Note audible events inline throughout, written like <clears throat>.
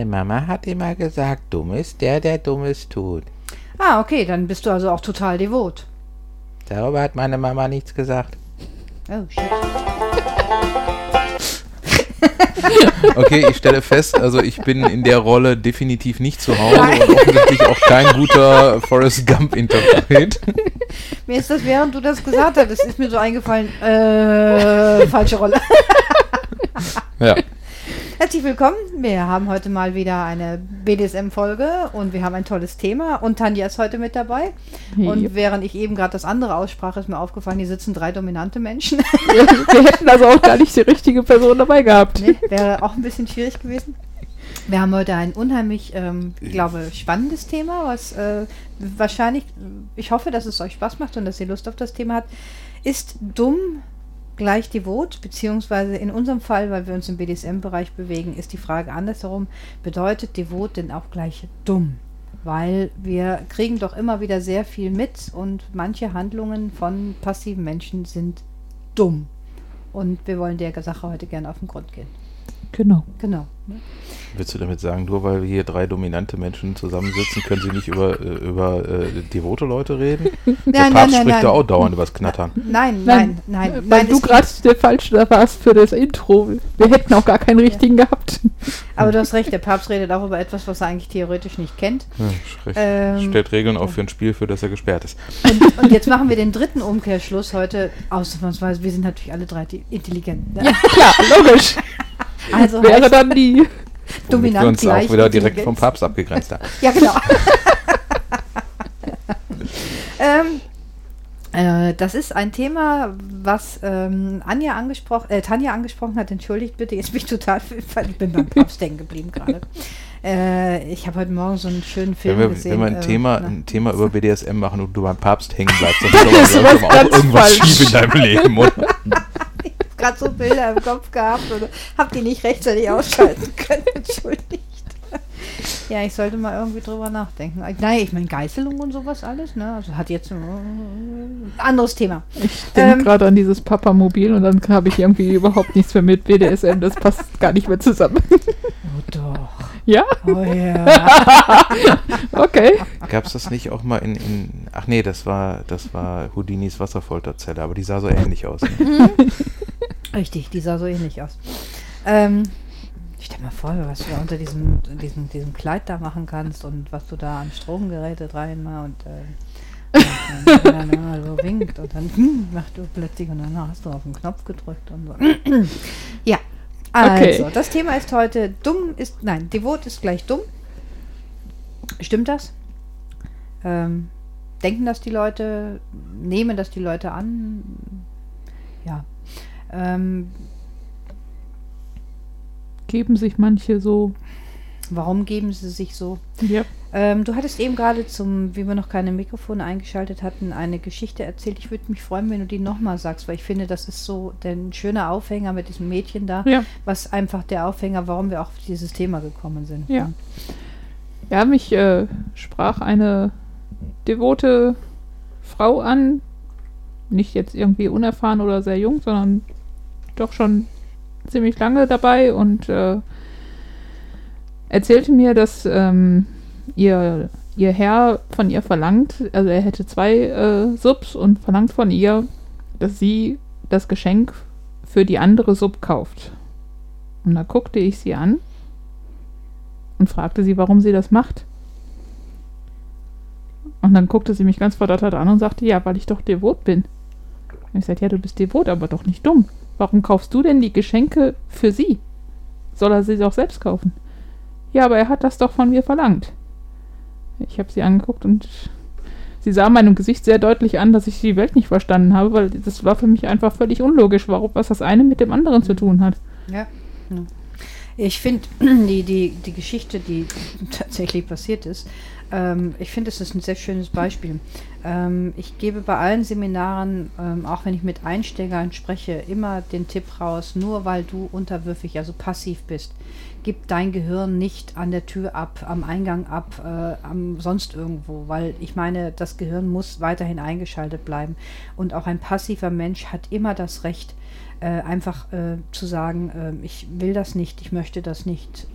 Meine Mama hat immer gesagt, dumm ist der, der Dummes tut. Ah, okay, dann bist du also auch total devot. Darüber hat meine Mama nichts gesagt. Oh, shit. <laughs> Okay, ich stelle fest, also ich bin in der Rolle definitiv nicht zu Hause und offensichtlich auch kein guter Forrest Gump-Interpret. <laughs> Mir ist das, während du das gesagt hast, ist mir so eingefallen, äh, falsche Rolle. Ja. Herzlich willkommen. Wir haben heute mal wieder eine BDSM-Folge und wir haben ein tolles Thema und Tanja ist heute mit dabei. Und Jupp. während ich eben gerade das andere aussprach, ist mir aufgefallen, hier sitzen drei dominante Menschen. Wir, wir hätten also auch gar nicht die richtige Person dabei gehabt. nee, wäre auch ein bisschen schwierig gewesen. Wir haben heute ein unheimlich, ähm, ich glaube, spannendes Thema, was äh, wahrscheinlich, ich hoffe, dass es euch Spaß macht und dass ihr Lust auf das Thema habt. Ist dumm gleich devot, beziehungsweise in unserem Fall, weil wir uns im BDSM-Bereich bewegen, ist die Frage andersherum, bedeutet devot denn auch gleich dumm? Weil wir kriegen doch immer wieder sehr viel mit und manche Handlungen von passiven Menschen sind dumm. Und wir wollen der Sache heute gerne auf den Grund gehen. Genau. Genau. Willst du damit sagen, nur weil hier drei dominante Menschen zusammensitzen, können sie nicht über, äh, über äh, devote Leute reden? <laughs> Der Nein, Papst nein, nein, spricht nein. da auch dauernd übers Knattern. Nein, nein, nein. Weil nein du es gerade der Falsche da warst für das Intro. Wir hätten auch gar keinen richtigen gehabt. Aber du hast recht, der Papst redet auch über etwas, was er eigentlich theoretisch nicht kennt. Ja, schreck. Ähm, Stellt Regeln auf für ein Spiel, für das er gesperrt ist. Und, und jetzt machen wir den dritten Umkehrschluss heute. Ausnahmsweise, wir sind natürlich alle drei die- intelligent. Ne? Ja, klar, logisch. Also Wäre heißt, dann die. <laughs> Womit wir dominant uns gleich auch wieder direkt vom Papst abgegrenzt haben. <laughs> Ja, genau. <laughs> ähm, äh, das ist ein Thema, was ähm, Anja angesprochen, äh, Tanja angesprochen hat. Entschuldigt bitte, jetzt bin ich total, ich bin beim Papst hängen geblieben gerade. Äh, ich habe heute Morgen so einen schönen Film Wenn wir, gesehen. wenn wir ein, äh, Thema, na, ein Thema über BDSM machen und du beim Papst hängen bleibst, dann ist aber auch irgendwas falsch. schief in deinem Leben, oder? Gerade so Bilder im Kopf gehabt und hab die nicht rechtzeitig ausschalten können. <laughs> Entschuldigt. Ja, ich sollte mal irgendwie drüber nachdenken. Nein, ich meine Geißelung und sowas alles, ne? Also hat jetzt ein äh, anderes Thema. Ich denke Ähm. gerade an dieses Papamobil und dann habe ich irgendwie <laughs> überhaupt nichts mehr mit BDSM. Das passt gar nicht mehr zusammen. Oh doch. Ja? Oh ja. <laughs> Okay. Gab es das nicht auch mal in, in. Ach nee, das war, das war Houdinis Wasserfolterzelle, aber die sah so ähnlich aus. Ne? Richtig, die sah so ähnlich aus. Ähm, stell mal vor, was du da unter diesem, diesem, diesem Kleid da machen kannst und was du da an Stromgeräte rein mal und äh, und dann, dann so winkt und dann hm, macht du plötzlich und dann hast du auf den Knopf gedrückt und so. ja, also Okay. das Thema ist heute dumm ist, nein, devot ist gleich dumm. Stimmt das? Ähm, denken das die Leute, nehmen das die Leute an? Ja. Ähm, Geben sich manche so. warum geben sie sich so? Ja. Ähm, du hattest eben gerade zum, wie wir noch keine Mikrofone eingeschaltet hatten, eine Geschichte erzählt. Ich würde mich freuen, wenn du die nochmal sagst, weil ich finde, das ist so ein schöner Aufhänger mit diesem Mädchen da, Ja. was einfach der Aufhänger, warum wir auch auf dieses Thema gekommen sind. Ja. Ja, mich äh, sprach eine devote Frau an. Nicht jetzt irgendwie unerfahren oder sehr jung, sondern doch schon ziemlich lange dabei und äh, erzählte mir, dass ähm, ihr, ihr Herr von ihr verlangt, also er hätte zwei äh, Subs und verlangt von ihr, dass sie das Geschenk für die andere Sub kauft. Und da guckte ich sie an und fragte sie, warum sie das macht. Und dann guckte sie mich ganz verdattert an und sagte, ja, weil ich doch devot bin. Und ich sagte, ja, du bist devot, aber doch nicht dumm. Warum kaufst du denn die Geschenke für sie? Soll er sie doch selbst kaufen? Ja, aber er hat das doch von mir verlangt. Ich habe sie angeguckt und sie sah meinem Gesicht sehr deutlich an, dass ich die Welt nicht verstanden habe, weil das war für mich einfach völlig unlogisch, warum, was das eine mit dem anderen zu tun hat. Ja. Ich finde, die, die, die Geschichte, die tatsächlich passiert ist, ähm, ich finde, es ist ein sehr schönes Beispiel. Ähm, ich gebe bei allen Seminaren, ähm, auch wenn ich mit Einsteigern spreche, immer den Tipp raus, nur weil du unterwürfig, also passiv bist, gib dein Gehirn nicht an der Tür ab, am Eingang ab, äh, am sonst irgendwo, weil ich meine, das Gehirn muss weiterhin eingeschaltet bleiben. Und auch ein passiver Mensch hat immer das Recht, äh, einfach äh, zu sagen, äh, ich will das nicht, ich möchte das nicht.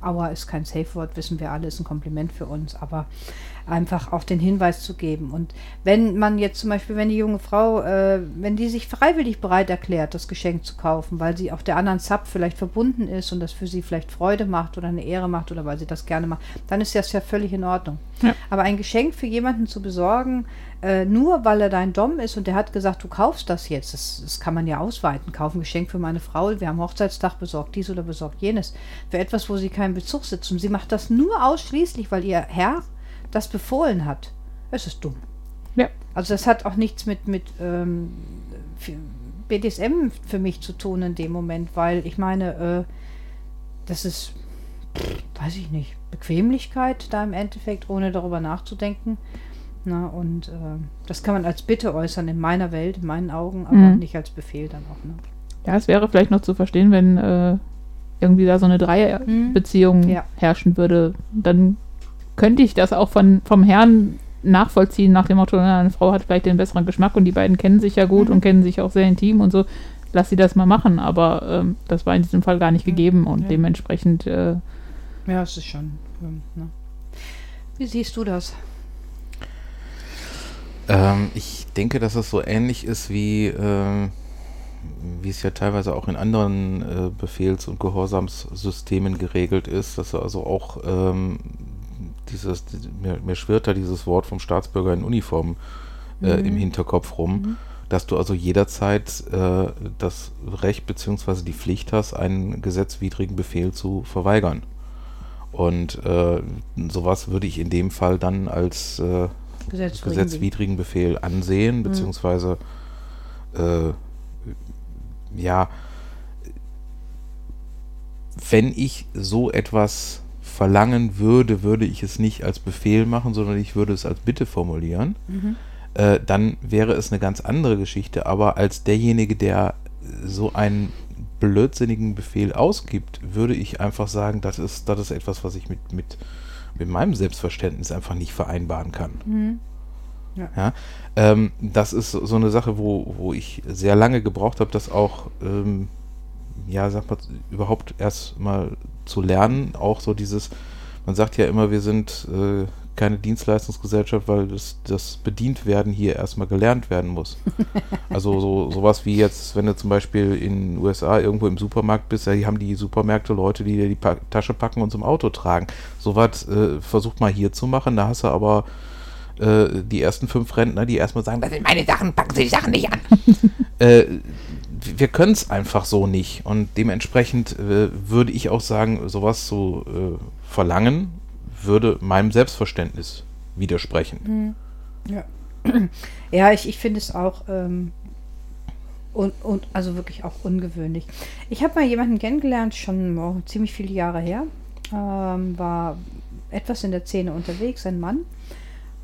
Aua ist kein Safe-Wort, wissen wir alle, ist ein Kompliment für uns, aber einfach auch den Hinweis zu geben. Und wenn man jetzt zum Beispiel, wenn die junge Frau, äh, wenn die sich freiwillig bereit erklärt, das Geschenk zu kaufen, weil sie auf der anderen Sub vielleicht verbunden ist und das für sie vielleicht Freude macht oder eine Ehre macht oder weil sie das gerne macht, dann ist das ja völlig in Ordnung. Ja. Aber ein Geschenk für jemanden zu besorgen, äh, nur weil er dein Dom ist und der hat gesagt, du kaufst das jetzt, das, das kann man ja ausweiten. Kauf ein Geschenk für meine Frau, wir haben Hochzeitstag besorgt, dies oder besorgt jenes. Für etwas, wo sie keinen Bezug sitzt. Und sie macht das nur ausschließlich, weil ihr Herr das befohlen hat. Es ist dumm. Ja. Also das hat auch nichts mit, mit ähm, BDSM für mich zu tun in dem Moment, weil ich meine, äh, das ist, weiß ich nicht, Bequemlichkeit da im Endeffekt, ohne darüber nachzudenken. Na, und äh, das kann man als Bitte äußern in meiner Welt, in meinen Augen, aber Mhm. nicht als Befehl dann auch. Ne? Ja, es wäre vielleicht noch zu verstehen, wenn äh, irgendwie da so eine Dreierbeziehung Mhm. Ja. herrschen würde. Dann könnte ich das auch von, vom Herrn nachvollziehen, nach dem Motto, eine Frau hat vielleicht den besseren Geschmack und die beiden kennen sich ja gut Mhm. und kennen sich auch sehr intim und so. Lass sie das mal machen, aber ähm, das war in diesem Fall gar nicht Mhm. gegeben und Ja. dementsprechend, äh, Ja, es ist schon. Ähm, ne? Wie siehst du das? Ähm, ich denke, dass es so ähnlich ist wie, ähm, wie es ja teilweise auch in anderen äh, Befehls- und Gehorsamssystemen geregelt ist, dass also auch ähm, dieses, mir, mir schwirrt da dieses Wort vom Staatsbürger in Uniform äh, im Mhm. Hinterkopf rum, Mhm. dass du also jederzeit äh, das Recht bzw. die Pflicht hast, einen gesetzwidrigen Befehl zu verweigern. Und äh, sowas würde ich in dem Fall dann als äh, Gesetzwidrig. gesetzwidrigen Befehl ansehen, Mhm. beziehungsweise äh, ja, wenn ich so etwas verlangen würde, würde ich es nicht als Befehl machen, sondern ich würde es als Bitte formulieren. Mhm. Äh, dann wäre es eine ganz andere Geschichte, aber als derjenige, der so einen blödsinnigen Befehl ausgibt, würde ich einfach sagen, das ist, das ist etwas, was ich mit, mit, mit meinem Selbstverständnis einfach nicht vereinbaren kann. Mhm. Ja, ähm, das ist so eine Sache, wo, wo ich sehr lange gebraucht habe, das auch, ähm, ja, sag mal, überhaupt erst mal zu lernen. Auch so dieses, man sagt ja immer, wir sind äh, keine Dienstleistungsgesellschaft, weil das, das Bedientwerden hier erstmal gelernt werden muss. <laughs> Also so sowas wie jetzt, wenn du zum Beispiel in den USA irgendwo im Supermarkt bist, ja, die haben die Supermärkte Leute, die dir die pa Tasche packen und zum Auto tragen. Sowas äh, versucht mal hier zu machen, da hast du aber äh, die ersten fünf Rentner, die erstmal sagen, das sind meine Sachen, packen Sie die Sachen nicht an. <laughs> äh, wir können es einfach so nicht. Und dementsprechend äh, würde ich auch sagen, sowas zu äh, verlangen, würde meinem Selbstverständnis widersprechen. Ja, <clears throat> ja ich, ich finde es auch ähm, und, und also wirklich auch ungewöhnlich. Ich habe mal jemanden kennengelernt, schon oh, ziemlich viele Jahre her, ähm, war etwas in der Szene unterwegs, ein Mann,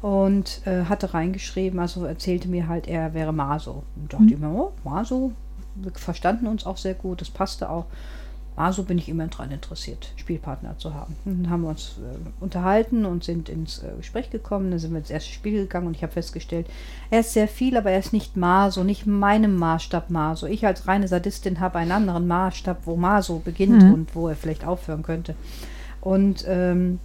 und äh, hatte reingeschrieben, also erzählte mir halt, er wäre Maso. Und dachte ich mir, oh, Maso, wir verstanden uns auch sehr gut, das passte auch. Maso bin ich immer daran interessiert, Spielpartner zu haben. Und dann haben wir uns äh, unterhalten und sind ins äh, Gespräch gekommen. Dann sind wir ins erste Spiel gegangen und ich habe festgestellt, er ist sehr viel, aber er ist nicht Maso, nicht meinem Maßstab Maso. Ich als reine Sadistin habe einen anderen Maßstab, wo Maso beginnt Mhm. und wo er vielleicht aufhören könnte. Und ähm,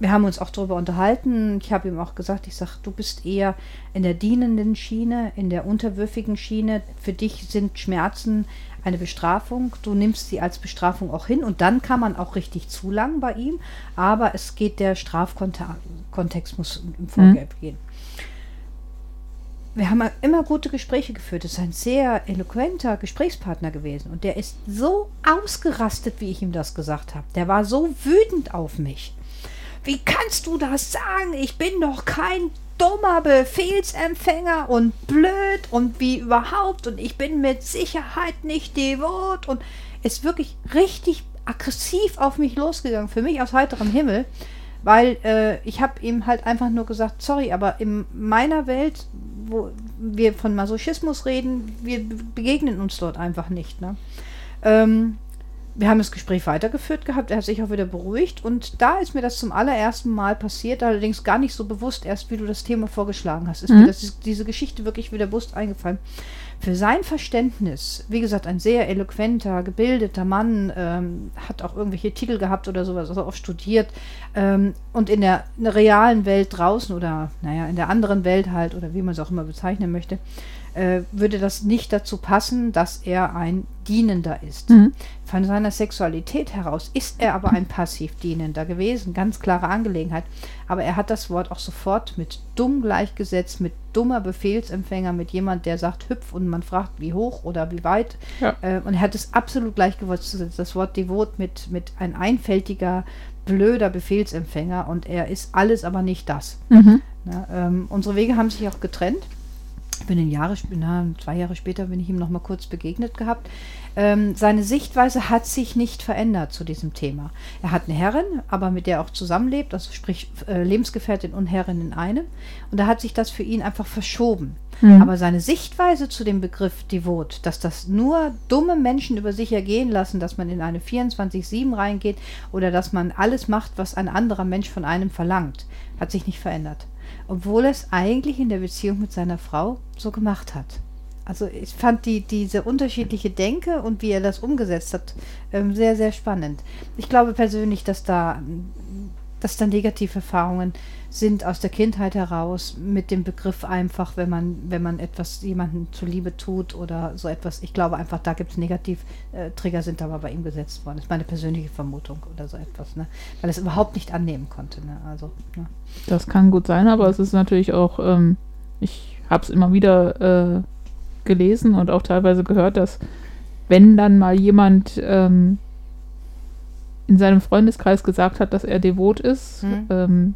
wir haben uns auch darüber unterhalten. Ich habe ihm auch gesagt, ich sage, du bist eher in der dienenden Schiene, in der unterwürfigen Schiene. Für dich sind Schmerzen eine Bestrafung. Du nimmst sie als Bestrafung auch hin und dann kann man auch richtig zulangen bei ihm. Aber es geht, der Strafkontext muss im Vorgeld gehen. Wir haben immer gute Gespräche geführt. Es ist ein sehr eloquenter Gesprächspartner gewesen. Und der ist so ausgerastet, wie ich ihm das gesagt habe. Der war so wütend auf mich. Wie kannst du das sagen? Ich bin doch kein dummer Befehlsempfänger und blöd und wie überhaupt und ich bin mit Sicherheit nicht devot und ist wirklich richtig aggressiv auf mich losgegangen, für mich aus heiterem Himmel, weil äh, ich habe ihm halt einfach nur gesagt, sorry, aber in meiner Welt, wo wir von Masochismus reden, wir begegnen uns dort einfach nicht. Ne? Ähm, wir haben das Gespräch weitergeführt gehabt, er hat sich auch wieder beruhigt und da ist mir das zum allerersten Mal passiert, allerdings gar nicht so bewusst, erst wie du das Thema vorgeschlagen hast, ist Mhm. mir das, diese Geschichte wirklich wieder bewusst eingefallen. für sein Verständnis, wie gesagt, ein sehr eloquenter, gebildeter Mann, ähm, hat auch irgendwelche Titel gehabt oder sowas, also auch studiert ähm, und in der, in der realen Welt draußen oder, naja, in der anderen Welt halt oder wie man es auch immer bezeichnen möchte, äh, würde das nicht dazu passen, dass er ein Dienender ist. Mhm. Von seiner Sexualität heraus ist er aber ein passiv Dienender gewesen, ganz klare Angelegenheit. Aber er hat das Wort auch sofort mit dumm gleichgesetzt, mit dummer Befehlsempfänger, mit jemand, der sagt hüpf und man fragt, wie hoch oder wie weit. Ja. Äh, und er hat es absolut gleichgesetzt, das Wort devot mit, mit ein einfältiger, blöder Befehlsempfänger und er ist alles, aber nicht das. Mhm. Na, ähm, unsere Wege haben sich auch getrennt. Ich bin in Jahre, na, zwei Jahre später bin ich ihm noch mal kurz begegnet gehabt. Ähm, seine Sichtweise hat sich nicht verändert zu diesem Thema. Er hat eine Herrin, aber mit der er auch zusammenlebt, also sprich äh, Lebensgefährtin und Herrin in einem. Und da hat sich das für ihn einfach verschoben. Mhm. Aber seine Sichtweise zu dem Begriff Devot, dass das nur dumme Menschen über sich ergehen lassen, dass man in eine 24-7 reingeht oder dass man alles macht, was ein anderer Mensch von einem verlangt, hat sich nicht verändert. Obwohl er es eigentlich in der Beziehung mit seiner Frau so gemacht hat. Also ich fand die, diese unterschiedliche Denke und wie er das umgesetzt hat, ähm, sehr, sehr spannend. Ich glaube persönlich, dass da, dass da negative Erfahrungen sind aus der Kindheit heraus mit dem Begriff einfach, wenn man, wenn man etwas jemandem zuliebe tut oder so etwas. Ich glaube einfach, da gibt es Negativ-Trigger, sind aber bei ihm gesetzt worden. Das ist meine persönliche Vermutung oder so etwas, ne? Weil er es überhaupt nicht annehmen konnte. Ne? Also, ne? Das kann gut sein, aber es ist natürlich auch, ähm, ich habe es immer wieder äh, gelesen und auch teilweise gehört, dass wenn dann mal jemand ähm, in seinem Freundeskreis gesagt hat, dass er devot ist, Mhm. ähm,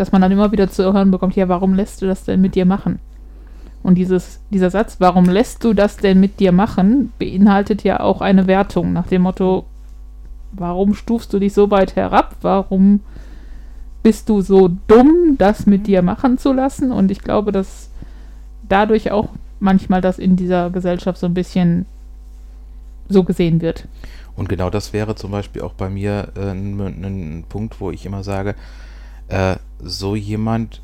dass man dann immer wieder zu hören bekommt, ja, warum lässt du das denn mit dir machen? Und dieses, dieser Satz, warum lässt du das denn mit dir machen, beinhaltet ja auch eine Wertung nach dem Motto, warum stufst du dich so weit herab? Warum bist du so dumm, das mit dir machen zu lassen? Und ich glaube, dass dadurch auch manchmal das in dieser Gesellschaft so ein bisschen so gesehen wird. Und genau das wäre zum Beispiel auch bei mir äh, ein, ein Punkt, wo ich immer sage, äh, so jemand,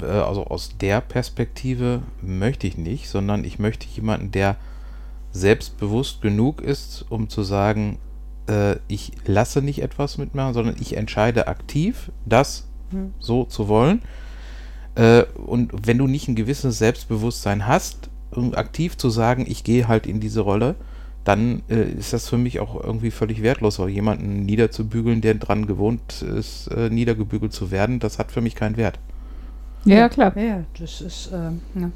äh, also aus der Perspektive möchte ich nicht, sondern ich möchte jemanden, der selbstbewusst genug ist, um zu sagen, äh, ich lasse nicht etwas mitmachen, sondern ich entscheide aktiv, das Hm. so zu wollen. Äh, und wenn du nicht ein gewisses Selbstbewusstsein hast, um aktiv zu sagen, ich gehe halt in diese Rolle, dann äh, ist das für mich auch irgendwie völlig wertlos, weil jemanden niederzubügeln, der dran gewohnt ist, äh, niedergebügelt zu werden, das hat für mich keinen Wert. Ja, klar. Ja, das ist, ähm, ja.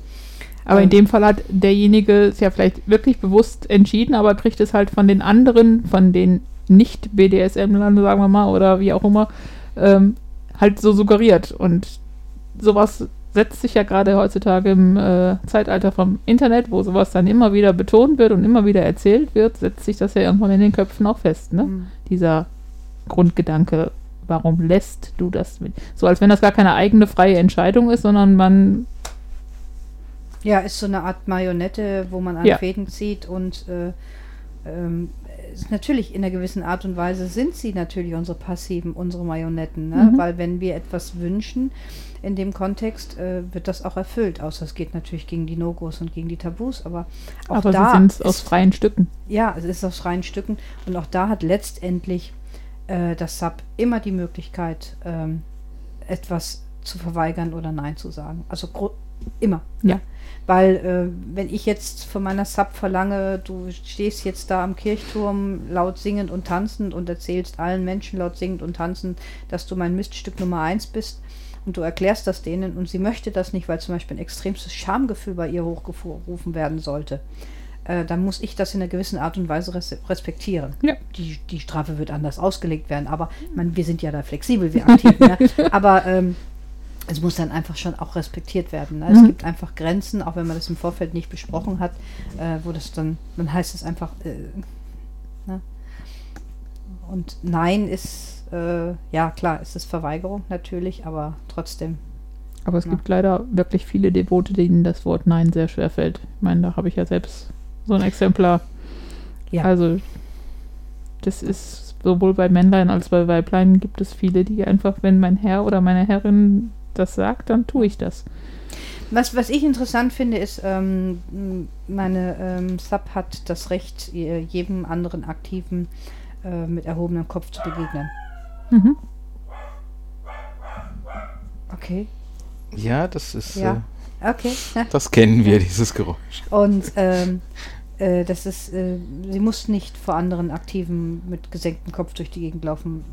Aber in Ähm, dem Fall hat derjenige es ja vielleicht wirklich bewusst entschieden, aber kriegt es halt von den anderen, von den Nicht-BDSM-Lern, sagen wir mal, oder wie auch immer, ähm, halt so suggeriert. Und sowas setzt sich ja gerade heutzutage im äh, Zeitalter vom Internet, wo sowas dann immer wieder betont wird und immer wieder erzählt wird, setzt sich das ja irgendwann in den Köpfen auch fest, ne? Hm. Dieser Grundgedanke, warum lässt du das mit? So als wenn das gar keine eigene freie Entscheidung ist, sondern man Ja, ist so eine Art Marionette, wo man an Ja. Fäden zieht und äh, ähm, natürlich in einer gewissen Art und Weise sind sie natürlich unsere Passiven, unsere Marionetten, ne? Mhm. weil wenn wir etwas wünschen, in dem Kontext äh, wird das auch erfüllt, außer es geht natürlich gegen die No-Gos und gegen die Tabus, aber auch aber da sind es ist- aus freien Stücken. ja, es ist aus freien Stücken und auch da hat letztendlich äh, das Sub immer die Möglichkeit, ähm, etwas zu verweigern oder Nein zu sagen. Also immer. Ja. Weil äh, wenn ich jetzt von meiner Sub verlange, du stehst jetzt da am Kirchturm laut singend und tanzend und erzählst allen Menschen laut singend und tanzend, dass du mein Miststück Nummer eins bist und du erklärst das denen und sie möchte das nicht, weil zum Beispiel ein extremes Schamgefühl bei ihr hochgerufen werden sollte, äh, dann muss ich das in einer gewissen Art und Weise res respektieren. Ja. Die, die Strafe wird anders ausgelegt werden, aber man, wir sind ja da flexibel, wir aktiv. ne? <laughs> Aber ähm, es muss dann einfach schon auch respektiert werden. Ne? Es Mhm. gibt einfach Grenzen, auch wenn man das im Vorfeld nicht besprochen hat, äh, wo das dann, dann heißt es einfach, äh, ne? und Nein ist, äh, ja klar, es ist Verweigerung natürlich, aber trotzdem. Aber es Ja. gibt leider wirklich viele Devote, denen das Wort Nein sehr schwer fällt. Ich meine, da habe ich ja selbst so ein Exemplar. Ja. Also, das ist sowohl bei Männlein als bei Weiblein gibt es viele, die einfach, wenn mein Herr oder meine Herrin das sagt, dann tue ich das. Was, was ich interessant finde, ist, ähm, meine ähm, Sub hat das Recht, jedem anderen Aktiven äh, mit erhobenem Kopf zu begegnen. Mhm. Okay. Ja, das ist, Ja. Okay. äh, <laughs> das kennen wir, dieses Geräusch. Und ähm, äh, das ist, äh, sie muss nicht vor anderen Aktiven mit gesenktem Kopf durch die Gegend laufen.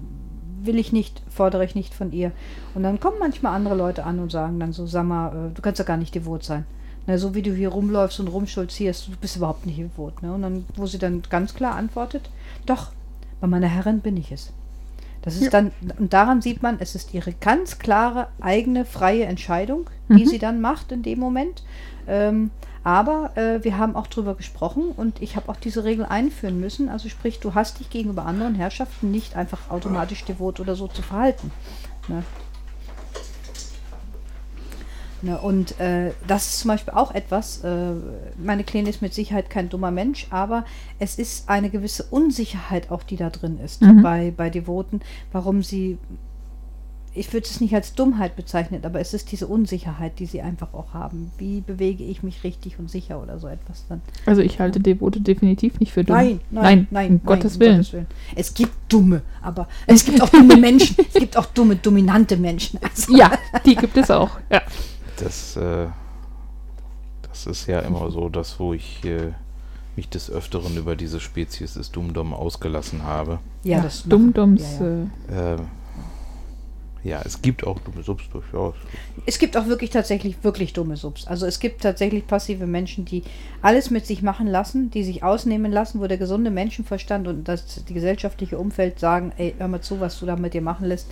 Will ich nicht, fordere ich nicht von ihr. Und dann kommen manchmal andere Leute an und sagen dann so, sag mal, äh, du kannst ja gar nicht devot sein. Na, so wie du hier rumläufst und rumschulzierst, du bist überhaupt nicht devot. Ne? Und dann, wo sie dann ganz klar antwortet, doch, bei meiner Herrin bin ich es. Das ist Ja. dann, und daran sieht man, es ist ihre ganz klare eigene freie Entscheidung, die Mhm. sie dann macht in dem Moment. Ähm, aber äh, wir haben auch drüber gesprochen und ich habe auch diese Regel einführen müssen. Also sprich, du hast dich gegenüber anderen Herrschaften nicht einfach automatisch devot oder so zu verhalten. Ne? Ne, und äh, das ist zum Beispiel auch etwas, äh, meine Kleine ist mit Sicherheit kein dummer Mensch, aber es ist eine gewisse Unsicherheit auch, die da drin ist Mhm. bei, bei Devoten, warum sie, ich würde es nicht als Dummheit bezeichnen, aber es ist diese Unsicherheit, die sie einfach auch haben. Wie bewege ich mich richtig und sicher oder so etwas dann. Also ich halte Devote definitiv nicht für dumm. Nein, nein, nein, nein, um nein, Gottes Willen. Es gibt dumme, aber es gibt auch dumme Menschen. Es gibt auch dumme, dominante Menschen. Also, Ja, die gibt es auch. Ja. Das, äh, das ist ja immer so, das, wo ich äh, mich des Öfteren über diese Spezies des Dumdom ausgelassen habe. ja, das Dumm, machen- dumms. ja, ja. Äh, Äh, ja, es gibt auch dumme Subs durchaus. Es gibt auch wirklich tatsächlich wirklich dumme Subs. Also es gibt tatsächlich passive Menschen, die alles mit sich machen lassen, die sich ausnehmen lassen, wo der gesunde Menschenverstand und das die gesellschaftliche Umfeld sagen, ey, hör mal zu, was du da mit dir machen lässt,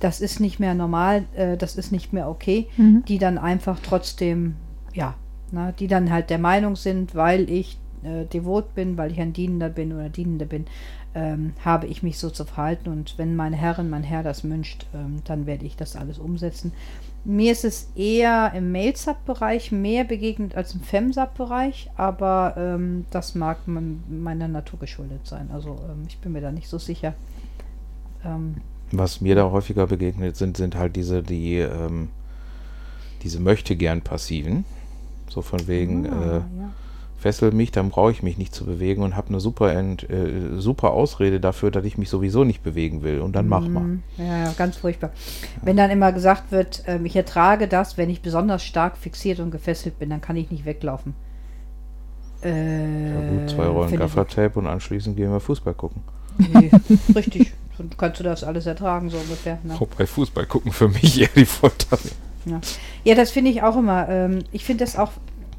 das ist nicht mehr normal, äh, das ist nicht mehr okay, Mhm. die dann einfach trotzdem, ja, na, die dann halt der Meinung sind, weil ich äh, devot bin, weil ich ein Dienender bin oder Dienende bin, ähm, habe ich mich so zu verhalten und wenn meine Herrin, mein Herr das wünscht, ähm, dann werde ich das alles umsetzen. Mir ist es eher im Mail-Sub-Bereich mehr begegnet als im Fem-Sub-Bereich, aber ähm, das mag meiner Natur geschuldet sein. Also ähm, ich bin mir da nicht so sicher. Was mir da häufiger begegnet sind, sind halt diese, die, ähm, diese möchte gern passiven. So von wegen, ah, äh, ja. fessel mich, dann brauche ich mich nicht zu bewegen und habe eine super, Ent, äh, super Ausrede dafür, dass ich mich sowieso nicht bewegen will. Und dann mach mal. Mm, Ja, ja, ganz furchtbar. Wenn dann immer gesagt wird, ähm, ich ertrage das, wenn ich besonders stark fixiert und gefesselt bin, dann kann ich nicht weglaufen. Äh, Ja gut, zwei Rollen Gaffertape und anschließend gehen wir Fußball gucken. Nee, <laughs> richtig. Kannst du das alles ertragen, so ungefähr. Ne? Wobei Fußball gucken für mich eher die Folter wäre. Ja, das finde ich auch immer. Ähm, ich finde das auch,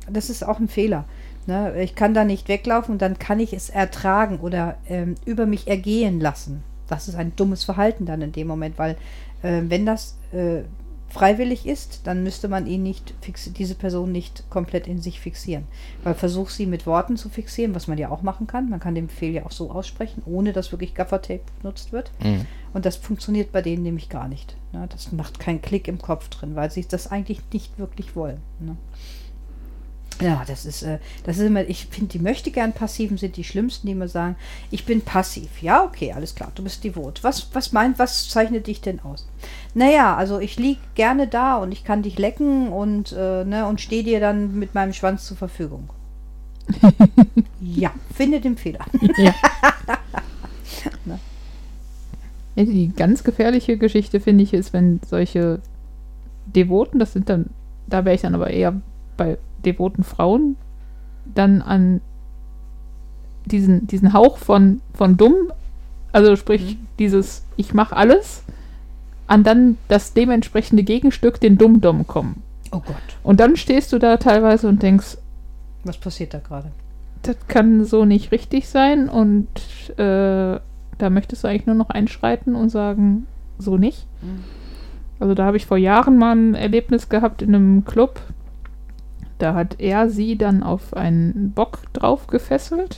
das ist auch ein Fehler. Ne? Ich kann da nicht weglaufen und dann kann ich es ertragen oder ähm, über mich ergehen lassen. Das ist ein dummes Verhalten dann in dem Moment, weil äh, wenn das äh, freiwillig ist, dann müsste man ihn nicht fix diese Person nicht komplett in sich fixieren. Weil versuch sie mit Worten zu fixieren, was man ja auch machen kann. Man kann den Befehl ja auch so aussprechen, ohne dass wirklich Gaffertape benutzt wird. Mhm. Und das funktioniert bei denen nämlich gar nicht. Ne? Das macht keinen Klick im Kopf drin, weil sie das eigentlich nicht wirklich wollen. Ne? Ja, das ist, äh, das ist immer, ich finde, die möchte gern Passiven sind die schlimmsten, die immer sagen, ich bin passiv. Ja, okay, alles klar, du bist devot. Was, was meint, was zeichnet dich denn aus? Naja, also ich lieg gerne da und ich kann dich lecken und, äh, ne, und stehe dir dann mit meinem Schwanz zur Verfügung. <laughs> ja, finde den Fehler. Ja. <laughs> Ja, die ganz gefährliche Geschichte, finde ich, ist, wenn solche Devoten, das sind dann, da wäre ich dann aber eher bei devoten Frauen, dann an diesen, diesen Hauch von, von dumm, also sprich dieses Ich mache alles, an dann das dementsprechende Gegenstück, den Dumm-Dumm kommen. Oh Gott, Und dann stehst du da teilweise und denkst, was passiert da gerade? das kann so nicht richtig sein und äh, da möchtest du eigentlich nur noch einschreiten und sagen, so nicht. Mhm. Also da habe ich vor Jahren mal ein Erlebnis gehabt in einem Club. Da hat er sie dann auf einen Bock drauf gefesselt.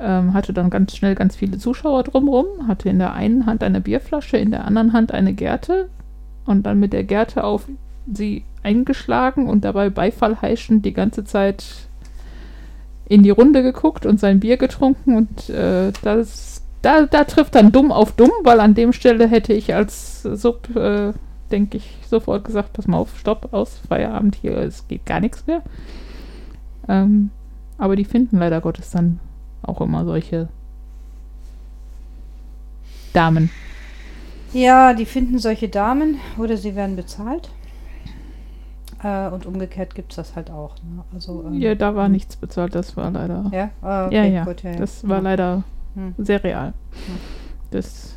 Ähm, hatte dann ganz schnell ganz viele Zuschauer drumrum. Hatte in der einen Hand eine Bierflasche, in der anderen Hand eine Gerte. Und dann mit der Gerte auf sie eingeschlagen und dabei Beifall heischend die ganze Zeit in die Runde geguckt und sein Bier getrunken. Und äh, das, da, da trifft dann dumm auf dumm, weil an dem Stelle hätte ich als Sub äh, denke ich, sofort gesagt, pass mal auf, stopp, aus, Feierabend hier, es geht gar nichts mehr. Ähm, aber die finden leider Gottes dann auch immer solche Damen. Ja, die finden solche Damen oder sie werden bezahlt. Äh, und umgekehrt gibt es das halt auch. Ne? Also, ähm, Ja, da war nichts bezahlt, das war leider. Ja, ah, Ja, okay, ja, gut, ja, ja. das war Hm. leider Hm. sehr real. Das,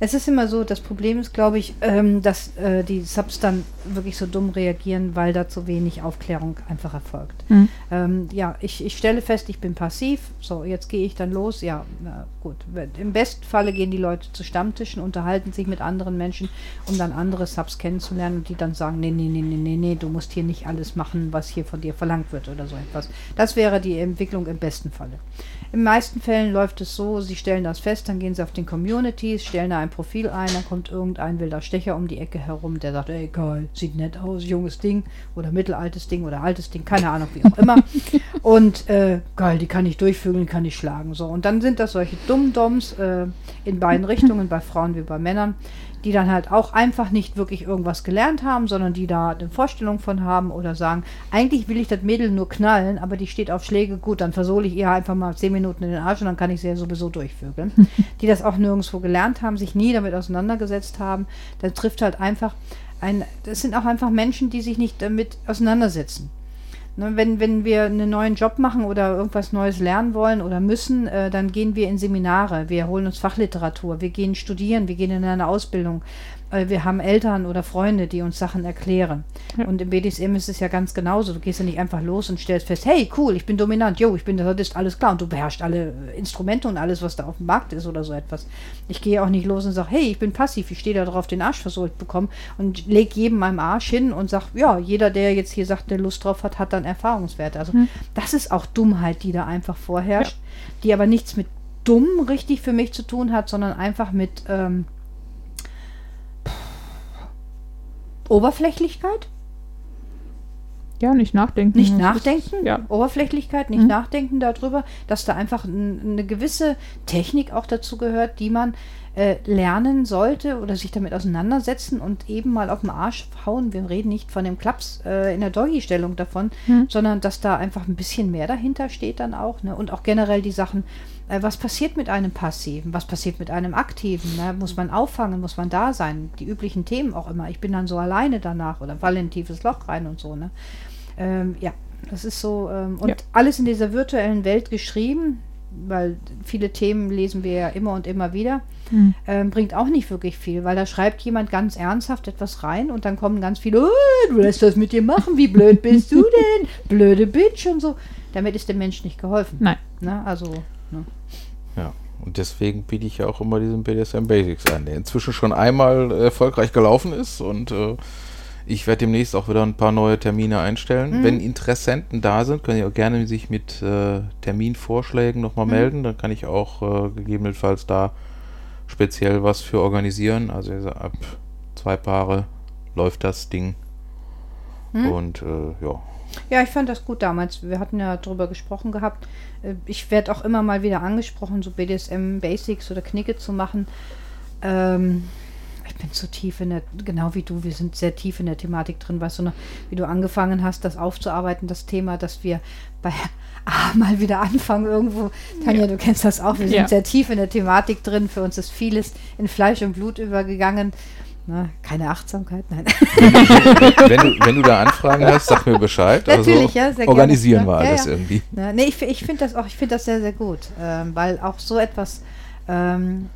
Es ist immer so, das Problem ist, glaube ich, ähm, dass äh, die Subs dann wirklich so dumm reagieren, weil da zu wenig Aufklärung einfach erfolgt. hm. Ähm, ja, ich, ich stelle fest, ich bin passiv. So, jetzt gehe ich dann los. Ja, gut. Im besten Falle gehen die Leute zu Stammtischen, unterhalten sich mit anderen Menschen, um dann andere Subs kennenzulernen und die dann sagen, nee, nee, nee, nee, nee, nee, du musst hier nicht alles machen, was hier von dir verlangt wird oder so etwas. Das wäre die Entwicklung im besten Falle. In meisten Fällen läuft es so, sie stellen das fest, dann gehen sie auf den Communities, stellen da ein Profil ein, dann kommt irgendein wilder Stecher um die Ecke herum, der sagt, ey geil, sieht nett aus, junges Ding oder mittelaltes Ding oder altes Ding, keine Ahnung, wie auch immer. <laughs> Und äh, geil, die kann ich durchvögeln, die kann ich schlagen. So, und dann sind das solche Dummdoms äh, in beiden Richtungen, bei Frauen wie bei Männern, die dann halt auch einfach nicht wirklich irgendwas gelernt haben, sondern die da eine Vorstellung von haben oder sagen, eigentlich will ich das Mädel nur knallen, aber die steht auf Schläge, gut, dann versohle ich ihr einfach mal zehn Minuten in den Arsch und dann kann ich sie ja sowieso durchvögeln. <laughs> die das auch nirgendwo gelernt haben, sich nie damit auseinandergesetzt haben, dann trifft halt einfach ein, das sind auch einfach Menschen, die sich nicht damit auseinandersetzen. Ne, wenn, wenn wir einen neuen Job machen oder irgendwas Neues lernen wollen oder müssen, äh, dann gehen wir in Seminare, wir holen uns Fachliteratur, wir gehen studieren, wir gehen in eine Ausbildung. Wir haben Eltern oder Freunde, die uns Sachen erklären. Ja. Und im BDSM ist es ja ganz genauso. Du gehst ja nicht einfach los und stellst fest, hey, cool, ich bin dominant, jo, ich bin der Sadist, alles klar. Und du beherrschst alle äh, Instrumente und alles, was da auf dem Markt ist oder so etwas. Ich gehe auch nicht los und sage, hey, ich bin passiv, ich stehe da drauf, den Arsch versohlt bekommen und leg jedem meinem Arsch hin und sag, ja, jeder, der jetzt hier sagt, der Lust drauf hat, hat dann Erfahrungswerte. Also Hm. das ist auch Dummheit, die da einfach vorherrscht, die aber nichts mit dumm richtig für mich zu tun hat, sondern einfach mit ähm, Oberflächlichkeit, Ja, nicht nachdenken. nicht nachdenken, Ist, ja, Oberflächlichkeit, nicht Mhm. nachdenken darüber, dass da einfach eine gewisse Technik auch dazu gehört, die man äh, lernen sollte oder sich damit auseinandersetzen und eben mal auf den Arsch hauen. Wir reden nicht von dem Klaps äh, in der Doggy-Stellung davon, Mhm. sondern dass da einfach ein bisschen mehr dahinter steht dann auch. Ne? Und auch generell die Sachen, was passiert mit einem Passiven, was passiert mit einem Aktiven, ne? muss man auffangen, muss man da sein, die üblichen Themen auch immer. Ich bin dann so alleine danach oder falle in ein tiefes Loch rein und so. Ne? Ähm, ja, das ist so. Ähm, und Ja. alles in dieser virtuellen Welt geschrieben, weil viele Themen lesen wir ja immer und immer wieder, Hm. ähm, bringt auch nicht wirklich viel, weil da schreibt jemand ganz ernsthaft etwas rein und dann kommen ganz viele, "Oh, du lässt das mit dir machen, wie blöd bist du <laughs> denn? Blöde Bitch und so. Damit ist dem Mensch nicht geholfen. Nein. Ne? Also, ne? Ja, und deswegen biete ich ja auch immer diesen BDSM Basics an, der inzwischen schon einmal erfolgreich gelaufen ist und äh, ich werde demnächst auch wieder ein paar neue Termine einstellen. Mhm. Wenn Interessenten da sind, können Sie auch gerne sich mit äh, Terminvorschlägen nochmal Mhm. melden. Dann kann ich auch äh, gegebenenfalls da speziell was für organisieren. Also ab zwei Paare läuft das Ding. Mhm. Und äh, ja, Ja, ich fand das gut damals. Wir hatten ja drüber gesprochen gehabt. Äh, Ich werde auch immer mal wieder angesprochen, so BDSM Basics oder Knicke zu machen. Ähm, ich bin so tief in der, genau wie du, wir sind sehr tief in der Thematik drin, weißt du noch, wie du angefangen hast, das aufzuarbeiten, das Thema, dass wir bei ah, <laughs> mal wieder anfangen irgendwo. Tanja, Ja. du kennst das auch, wir sind Ja. sehr tief in der Thematik drin. Für uns ist vieles in Fleisch und Blut übergegangen. Na, keine Achtsamkeit, nein. wenn, du, wenn du da Anfragen hast, sag mir Bescheid. Natürlich, also, ja, sehr gerne. Organisieren Ja, wir ja, alles ja. irgendwie. Ja, nee, ich, ich finde das auch, ich finde das sehr, sehr gut, ähm, weil auch so etwas, ähm,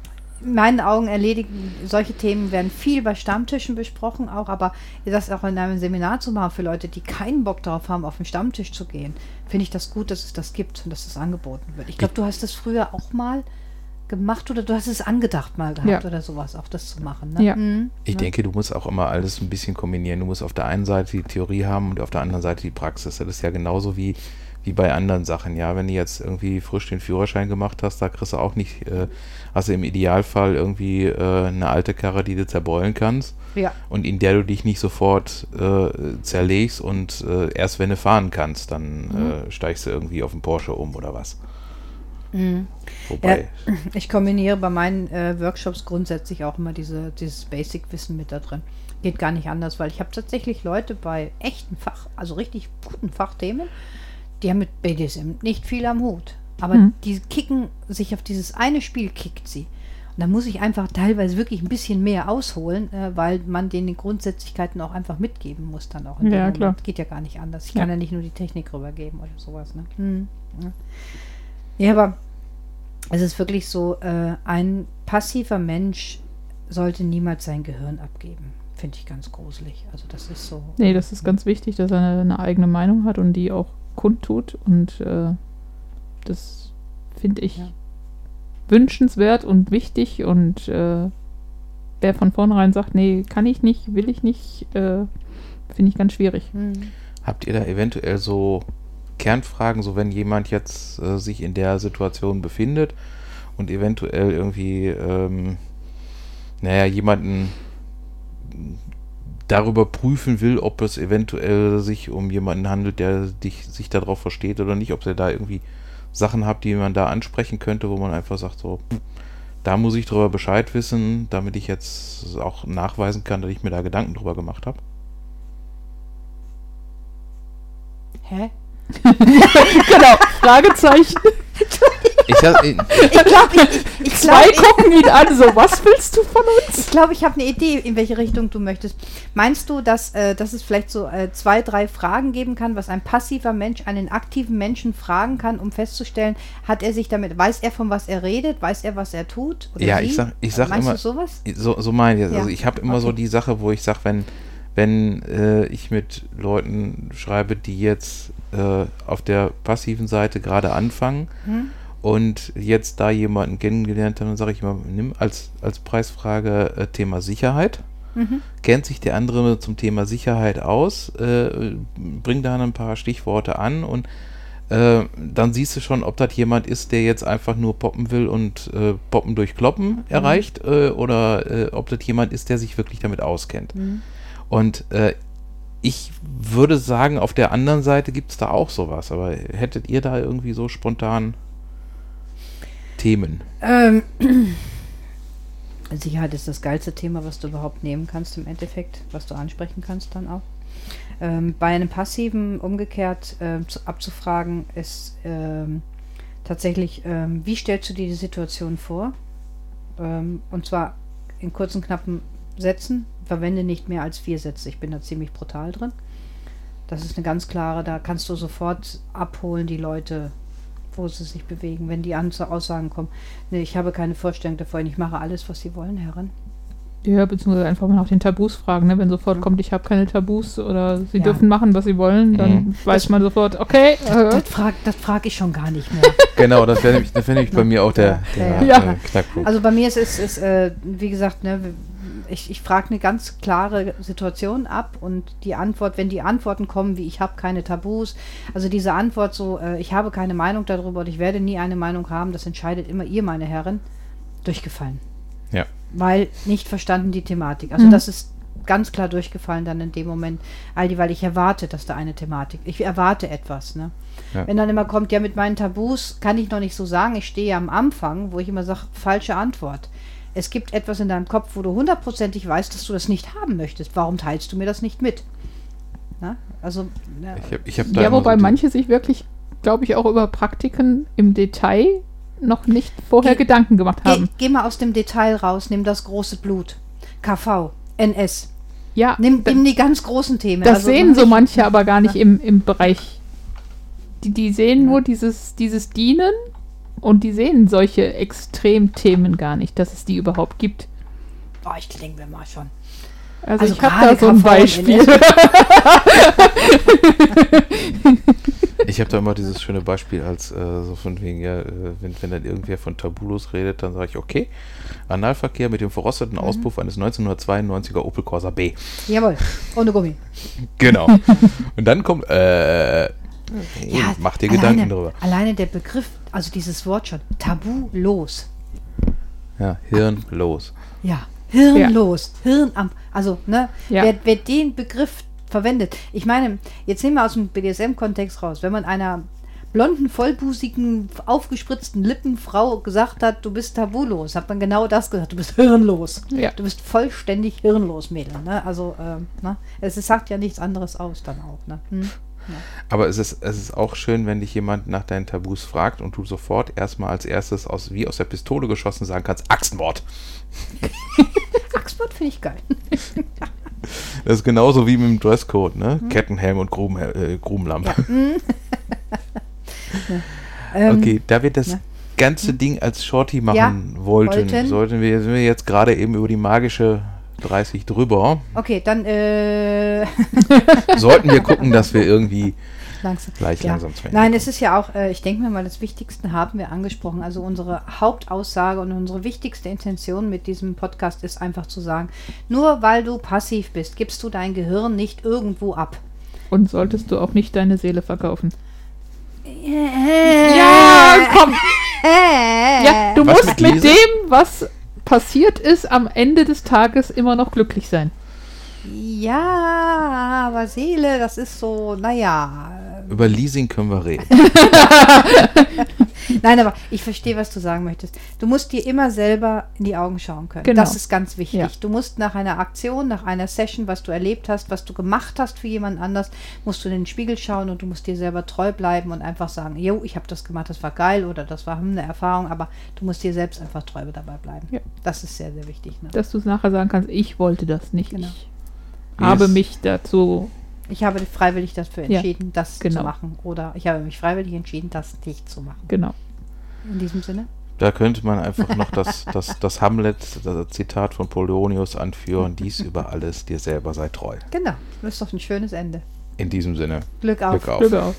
in meinen Augen erledigen, solche Themen werden viel bei Stammtischen besprochen auch, aber das auch in einem Seminar zu machen für Leute, die keinen Bock darauf haben, auf den Stammtisch zu gehen, finde ich das gut, dass es das gibt und dass es angeboten wird. Ich glaube, du hast das früher auch mal gemacht oder du hast es angedacht mal gehabt Ja. oder sowas, auch das zu machen. Ne? Ja. Mhm. Ich denke, du musst auch immer alles ein bisschen kombinieren. Du musst auf der einen Seite die Theorie haben und auf der anderen Seite die Praxis. Das ist ja genauso wie, wie bei anderen Sachen. Ja, wenn du jetzt irgendwie frisch den Führerschein gemacht hast, da kriegst du auch nicht, äh, hast du im Idealfall irgendwie äh, eine alte Karre, die du zerbeulen kannst Ja, und in der du dich nicht sofort äh, zerlegst und äh, erst wenn du fahren kannst, dann Mhm. äh, steigst du irgendwie auf den Porsche um oder was. Mhm. Wobei, Ja, <laughs> ich kombiniere bei meinen äh, Workshops grundsätzlich auch immer diese, dieses Basic-Wissen mit da drin. Geht gar nicht anders, weil ich habe tatsächlich Leute bei echten Fach, also richtig guten Fachthemen, die haben mit BDSM nicht viel am Hut. Aber Mhm. die kicken sich auf dieses eine Spiel, kickt sie. Und da muss ich einfach teilweise wirklich ein bisschen mehr ausholen, äh, weil man denen die Grundsätzlichkeiten auch einfach mitgeben muss dann auch. in dem Ja, Moment. klar. Geht ja gar nicht anders. Ich Ja. kann ja nicht nur die Technik rübergeben oder sowas. Ne? Mhm. Ja. Ja, aber es ist wirklich so, äh, ein passiver Mensch sollte niemals sein Gehirn abgeben. Finde ich ganz gruselig. Also das ist so. Nee, das ist ganz wichtig, dass er eine, eine eigene Meinung hat und die auch kundtut. Und äh, das finde ich Ja. wünschenswert und wichtig. Und äh, wer von vornherein sagt, nee, kann ich nicht, will ich nicht, äh, finde ich ganz schwierig. Hm. habt ihr da eventuell so Kernfragen, so wenn jemand jetzt äh, sich in der Situation befindet und eventuell irgendwie, ähm, naja, jemanden darüber prüfen will, ob es eventuell sich um jemanden handelt, der dich, sich darauf versteht oder nicht, ob ihr da irgendwie Sachen habt, die man da ansprechen könnte, wo man einfach sagt, so, da muss ich drüber Bescheid wissen, damit ich jetzt auch nachweisen kann, dass ich mir da Gedanken drüber gemacht habe. Hä? <laughs> genau, Fragezeichen. Ich, sag- ich, Ich glaube, ich, ich, Zwei glaub, gucken ihn an, so, was willst du von uns? ich, glaub, ich habe eine Idee, in welche Richtung du möchtest. Meinst du, dass, äh, dass es vielleicht so äh, zwei, drei Fragen geben kann, was ein passiver Mensch einen aktiven Menschen fragen kann, um festzustellen, hat er sich damit, weiß er, von was er redet, weiß er, was er tut? Oder Ja, sie? ich sag- ich sag Meinst immer- du sowas? So, so meine ich das. Ja. Also ich habe immer so Okay. die Sache, wo ich sage, wenn, wenn äh, ich mit Leuten schreibe, die jetzt äh, auf der passiven Seite gerade anfangen Hm? und jetzt da jemanden kennengelernt haben, dann sage ich immer, nimm als, als Preisfrage äh, Thema Sicherheit. Mhm. Kennt sich der andere zum Thema Sicherheit aus, äh, bring da ein paar Stichworte an und äh, dann siehst du schon, ob das jemand ist, der jetzt einfach nur poppen will und äh, poppen durch Kloppen erreicht äh, oder äh, ob das jemand ist, der sich wirklich damit auskennt. Mhm. Und ich würde sagen, auf der anderen Seite gibt es da auch sowas, aber hättet ihr da irgendwie so spontan Themen? Ähm, Sicherheit ist das geilste Thema, was du überhaupt nehmen kannst im Endeffekt, was du ansprechen kannst dann auch. Ähm, bei einem passiven umgekehrt ähm, zu, abzufragen ist ähm, tatsächlich, ähm, wie stellst du dir die Situation vor? Ähm, und zwar in kurzen, knappen Sätzen. Verwende nicht mehr als vier Sätze. Ich bin da ziemlich brutal drin. Das ist eine ganz klare, da kannst du sofort abholen, die Leute, wo sie sich bewegen, wenn die an Aussagen kommen. Nee, ich habe keine Vorstellung davon. Ich mache alles, was sie wollen, Herren. Ja, beziehungsweise einfach mal nach den Tabus fragen, ne? Wenn sofort kommt, ich habe keine Tabus oder sie Ja. dürfen machen, was sie wollen, dann Mhm. weiß man sofort, okay, äh, Das frage das frag ich schon gar nicht mehr. <laughs> Genau, das wäre nämlich, das wär nämlich bei mir auch der, der Ja. Äh, Knackpunkt. Also bei mir ist es, ist, äh, wie gesagt, ne, ich, ich frage eine ganz klare Situation ab und die Antwort, wenn die Antworten kommen, wie ich habe keine Tabus, also diese Antwort so, äh, ich habe keine Meinung darüber und ich werde nie eine Meinung haben, das entscheidet immer ihr, meine Herren, durchgefallen. Ja. Weil nicht verstanden die Thematik. Also Mhm. das ist ganz klar durchgefallen dann in dem Moment, Aldi, weil ich erwarte, dass da eine Thematik, ich erwarte etwas, ne? Ja. Wenn dann immer kommt, ja, mit meinen Tabus kann ich noch nicht so sagen, ich stehe ja am Anfang, wo ich immer sage, falsche Antwort. Es gibt etwas in deinem Kopf, wo du hundertprozentig weißt, dass du das nicht haben möchtest. Warum teilst du mir das nicht mit? Na? Also, ja, Ich hab, ich hab da ja, wobei so manche sich wirklich, glaube ich, auch über Praktiken im Detail noch nicht vorher Ge- Gedanken gemacht geh, haben. geh mal aus dem Detail raus, nimm das große Blut. KV, NS. Ja, Nimm, da- nimm die ganz großen Themen. das Also sehen so manche aber gar nicht im, im Bereich. Die, die sehen nur dieses, dieses Dienen und die sehen solche Extremthemen gar nicht, dass es die überhaupt gibt. Oh, ich denke mir mal schon. Also, Also ich habe da so ein Beispiel. NS. <laughs> Ich habe da immer dieses schöne Beispiel als äh, so von wegen, ja, äh, wenn, wenn dann irgendwer von Tabulos redet, dann sage ich, okay, Analverkehr mit dem verrosteten Mhm. Auspuff eines 1992er Opel Corsa B. Jawohl, ohne Gummi. Genau. Und dann kommt, äh, hey, mach dir Gedanken darüber. Alleine der Begriff, also dieses Wort schon, tabulos. Ja, Hirn los. Ja, hirnlos, Hirn am, also, ne, Ja. wer, wer den Begriff verwendet. Ich meine, jetzt nehmen wir aus dem BDSM-Kontext raus, wenn man einer blonden, vollbusigen, aufgespritzten Lippenfrau gesagt hat, du bist tabulos, hat man genau das gesagt, du bist hirnlos. Ja. Du bist vollständig hirnlos, Mädel. Ne? Also, ähm, ne? es es sagt ja nichts anderes aus dann auch. Ne? Hm? Aber es ist, es ist auch schön, wenn dich jemand nach deinen Tabus fragt und du sofort erstmal als erstes aus, wie aus der Pistole geschossen sagen kannst, Axtmord. Axtwort <laughs> finde ich geil. <laughs> Das ist genauso wie mit dem Dresscode, ne? Kettenhelm und Grum, äh, Grubenlampe. Ähm, <laughs> Okay, da wir das ja. ganze Ding als Shorty machen Ja, wollten, wollten. sollten wir, sind wir jetzt gerade eben über die magische 30 drüber. Okay, dann äh, <laughs> sollten wir gucken, dass wir irgendwie <laughs> langsam. gleich Ja. langsam zu Ende Nein, kommen. es ist ja auch, äh, ich denke mir mal, das Wichtigste haben wir angesprochen. Also unsere Hauptaussage und unsere wichtigste Intention mit diesem Podcast ist einfach zu sagen, nur weil du passiv bist, gibst du dein Gehirn nicht irgendwo ab. Und solltest du auch nicht deine Seele verkaufen. Ja, Ja, komm. Äh, Ja, du Was musst mit mit, dem, was passiert ist, am Ende des Tages immer noch glücklich sein. ja, aber Seele, das ist so, naja. Über Leasing können wir reden. <laughs> Nein, aber ich verstehe, was du sagen möchtest. Du musst dir immer selber in die Augen schauen können. Genau. Das ist ganz wichtig. Ja. Du musst nach einer Aktion, nach einer Session, was du erlebt hast, was du gemacht hast für jemand anders, musst du in den Spiegel schauen und du musst dir selber treu bleiben und einfach sagen, jo, ich habe das gemacht, das war geil oder das war hm, eine Erfahrung, aber du musst dir selbst einfach treu dabei bleiben. Ja. Das ist sehr, sehr wichtig. Ne? Dass du es nachher sagen kannst, ich wollte das nicht. Genau. Ich habe Yes. mich dazu. Ich habe freiwillig dafür Ja, entschieden, das zu genau. machen. Oder ich habe mich freiwillig entschieden, das nicht zu machen. Genau. In diesem Sinne. Da könnte man einfach noch das, das, das Hamlet-Zitat von Polonius anführen: Dies über alles, dir selber sei treu. Genau. Das ist doch ein schönes Ende. In diesem Sinne, Glück auf. Glück auf. Glück auf.